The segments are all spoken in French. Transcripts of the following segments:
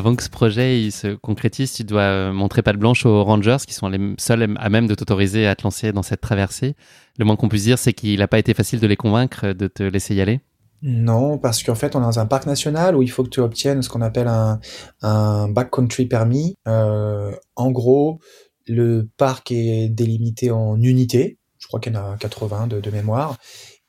Avant que ce projet se concrétise, tu dois euh, montrer pas de blanche aux Rangers, qui sont les seuls à même de t'autoriser à te lancer dans cette traversée. Le moins qu'on puisse dire, c'est qu'il n'a pas été facile de les convaincre de te laisser y aller. Non, parce qu'en fait, on est dans un parc national où il faut que tu obtiennes ce qu'on appelle un, un backcountry permis. Euh, en gros, le parc est délimité en unités. Je crois qu'il y en a 80 de, mémoire.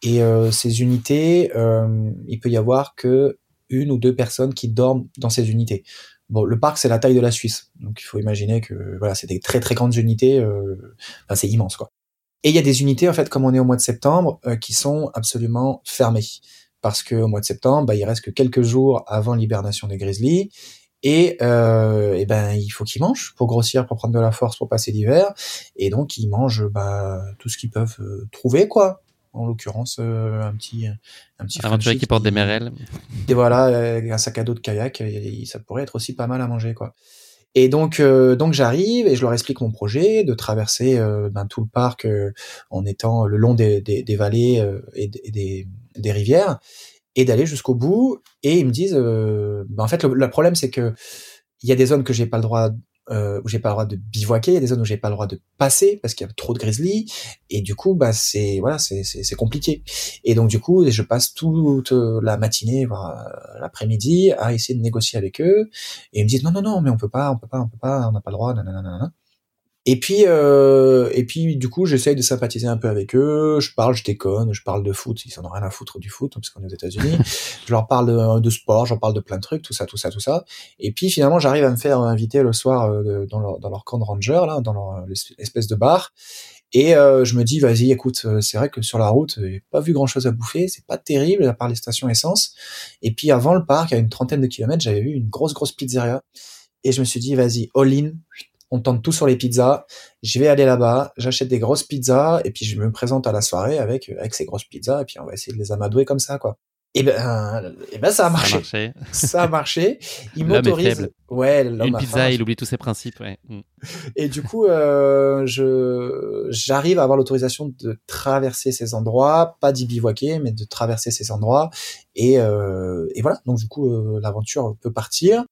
Et euh, ces unités, euh, il peut y avoir que une ou deux personnes qui dorment dans ces unités. Bon, le parc c'est la taille de la Suisse, donc il faut imaginer que voilà, c'est des très très grandes unités, euh, enfin, c'est immense quoi. Et il y a des unités en fait, comme on est au mois de septembre, euh, qui sont absolument fermées parce que au mois de septembre, bah, il reste que quelques jours avant l'hibernation des grizzlies. Et, euh, et ben il faut qu'ils mangent pour grossir, pour prendre de la force, pour passer l'hiver. Et donc ils mangent bah, tout ce qu'ils peuvent euh, trouver quoi en l'occurrence euh, un petit un petit aventurier qui porte des merelles. Et voilà euh, un sac à dos de kayak et, ça pourrait être aussi pas mal à manger quoi. Et donc euh, donc j'arrive et je leur explique mon projet de traverser ben, tout le parc en étant le long des, des, des vallées et, des, des rivières et d'aller jusqu'au bout. Et ils me disent ben, en fait le, le problème c'est que il y a des zones que j'ai pas le droit euh, où j'ai pas le droit de bivouaquer, il y a des zones où j'ai pas le droit de passer parce qu'il y a trop de grizzlies. Et du coup bah c'est voilà c'est c'est compliqué. Et donc du coup je passe toute la matinée voire euh, l'après-midi à essayer de négocier avec eux. Et ils me disent non non non mais on peut pas on peut pas on peut pas on n'a pas le droit nanana. Et puis, euh, et puis, du coup, j'essaye de sympathiser un peu avec eux. Je parle, je déconne, je parle de foot. Ils en ont rien à foutre du foot, parce qu'on est aux États-Unis. je leur parle de, de sport, j'en parle de plein de trucs, tout ça, tout ça, tout ça. Et puis, finalement, j'arrive à me faire inviter le soir euh, dans, leur, dans leur camp de ranger, là, dans leur espèce de bar. Et euh, je me dis, vas-y, écoute, euh, c'est vrai que sur la route, j'ai pas vu grand-chose à bouffer, c'est pas terrible à part les stations essence. Et puis avant le parc, à une trentaine de kilomètres, j'avais vu une grosse, grosse pizzeria. Et je me suis dit, vas-y, all in, on tente tout sur les pizzas. Je vais aller là-bas, j'achète des grosses pizzas et puis je me présente à la soirée avec avec ces grosses pizzas et puis on va essayer de les amadouer comme ça quoi. Et ben, et ben ça a marché. Ça a marché. Il m'autorise. Ouais, Une pizza, il oublie tous ses principes. Ouais. Mm. Et du coup, euh, je j'arrive à avoir l'autorisation de traverser ces endroits, pas d'y bivouaquer, mais de traverser ces endroits. Et, euh, et voilà. Donc du coup, euh, l'aventure peut partir.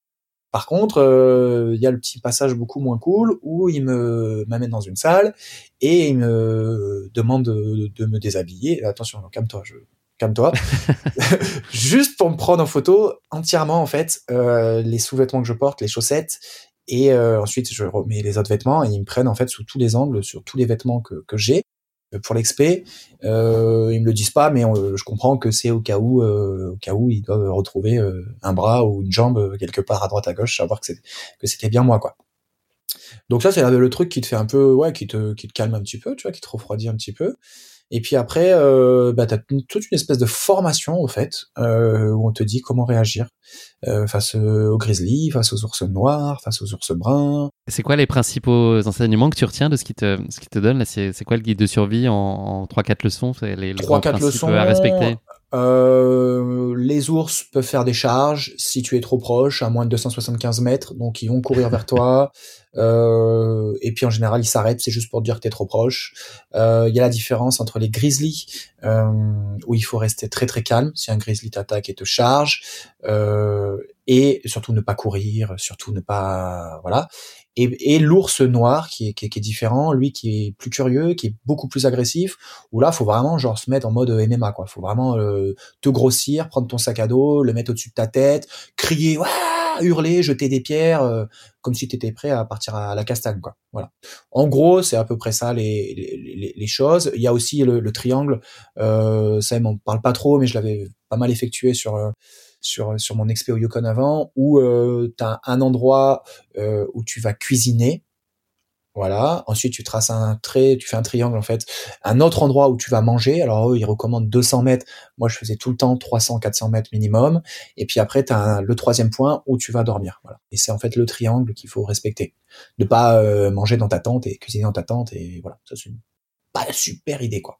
Par contre, euh, il y a le petit passage beaucoup moins cool où il me m'amène dans une salle et il me demande de, me déshabiller. Attention, calme-toi, je calme-toi. Juste pour me prendre en photo entièrement en fait euh, les sous-vêtements que je porte, les chaussettes et euh, ensuite je remets les autres vêtements et ils me prennent en fait sous tous les angles sur tous les vêtements que, que j'ai pour l'expé. Euh, ils me le disent pas, mais je comprends que c'est au cas où, euh, au cas où ils doivent retrouver euh, un bras ou une jambe quelque part à droite à gauche, savoir que que c'était bien moi quoi. Donc ça c'est le truc qui te fait un peu, ouais, qui te calme un petit peu, tu vois, qui te refroidit un petit peu. Et puis après, euh, bah, tu as toute une espèce de formation, au fait, euh, où on te dit comment réagir euh, face aux grizzlies, face aux ours noirs, face aux ours bruns. C'est quoi les principaux enseignements que tu retiens de ce qui te, ce qui te donne là? C'est quoi le guide de survie en, en 3-4 leçons? Les, 3-4 leçons à respecter? Euh, les ours peuvent faire des charges si tu es trop proche, à moins de 275 mètres, donc ils vont courir vers toi. Euh, et puis en général, ils s'arrêtent, c'est juste pour dire que tu es trop proche. Euh, il y a la différence entre les grizzlies, euh, où il faut rester très très calme si un grizzly t'attaque et te charge, euh, et surtout ne pas courir, surtout ne pas voilà et, et l'ours noir qui est, qui, est, qui est, différent, lui qui est plus curieux, qui est beaucoup plus agressif, où là faut vraiment genre se mettre en mode MMA quoi, faut vraiment euh, te grossir, prendre ton sac à dos, le mettre au-dessus de ta tête, crier, hurler, jeter des pierres, euh, comme si tu étais prêt à partir à la castagne quoi. Voilà. En gros c'est à peu près ça les, les, les, choses. Il y a aussi le, le triangle, euh, ça on parle pas trop, mais je l'avais pas mal effectué sur euh, sur sur mon expé au Yukon avant, où euh, tu as un endroit euh, où tu vas cuisiner. Voilà. Ensuite, tu traces un trait, tu fais un triangle en fait. Un autre endroit où tu vas manger. Alors eux, ils recommandent 200 mètres. Moi, je faisais tout le temps 300, 400 mètres minimum. Et puis après, tu as le troisième point où tu vas dormir. Voilà. Et c'est en fait le triangle qu'il faut respecter. Ne pas euh, manger dans ta tente et cuisiner dans ta tente. Et voilà. Ça, c'est pas la super idée, quoi.